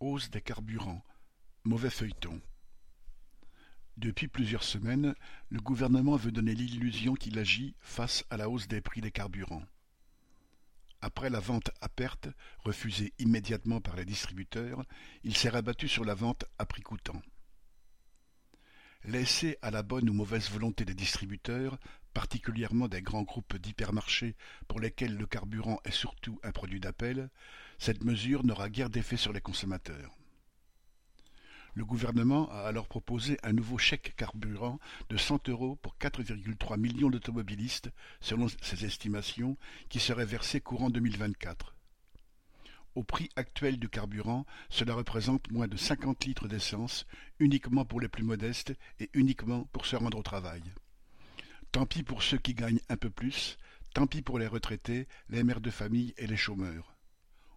Hausse des carburants, mauvais feuilleton. Depuis plusieurs semaines, le gouvernement veut donner l'illusion qu'il agit face à la hausse des prix des carburants. Après la vente à perte, refusée immédiatement par les distributeurs, il s'est rabattu sur la vente à prix coûtant. Laissé à la bonne ou mauvaise volonté des distributeurs, particulièrement des grands groupes d'hypermarchés pour lesquels le carburant est surtout un produit d'appel, cette mesure n'aura guère d'effet sur les consommateurs. Le gouvernement a alors proposé un nouveau chèque carburant de cent euros pour 4,3 millions d'automobilistes, selon ses estimations, qui serait versé courant 2024. Au prix actuel du carburant, cela représente moins de 50 litres d'essence, uniquement pour les plus modestes et uniquement pour se rendre au travail. Tant pis pour ceux qui gagnent un peu plus, tant pis pour les retraités, les mères de famille et les chômeurs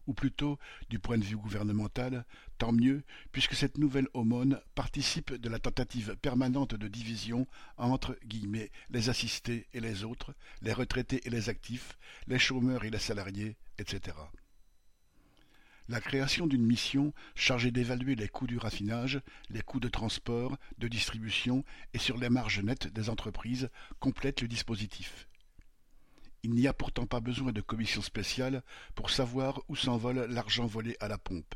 ou plutôt, du point de vue gouvernemental, tant mieux, puisque cette nouvelle aumône participe de la tentative permanente de division entre les assistés et les autres, les retraités et les actifs, les chômeurs et les salariés, etc. La création d'une mission chargée d'évaluer les coûts du raffinage, les coûts de transport, de distribution et sur les marges nettes des entreprises complète le dispositif. Il n'y a pourtant pas besoin de commission spéciale pour savoir où s'envole l'argent volé à la pompe.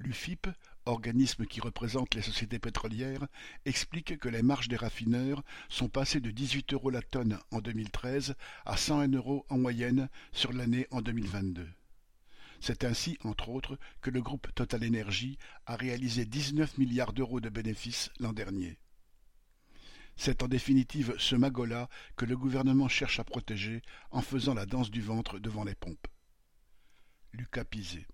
L'UFIP, organisme qui représente les sociétés pétrolières, explique que les marges des raffineurs sont passées de 18 euros la tonne en 2013 à 101 euros en moyenne sur l'année en 2022. C'est ainsi, entre autres, que le groupe Total Energy a réalisé 19 milliards d'euros de bénéfices l'an dernier. C'est en définitive ce magot-là que le gouvernement cherche à protéger en faisant la danse du ventre devant les pompes. Lucas Pizet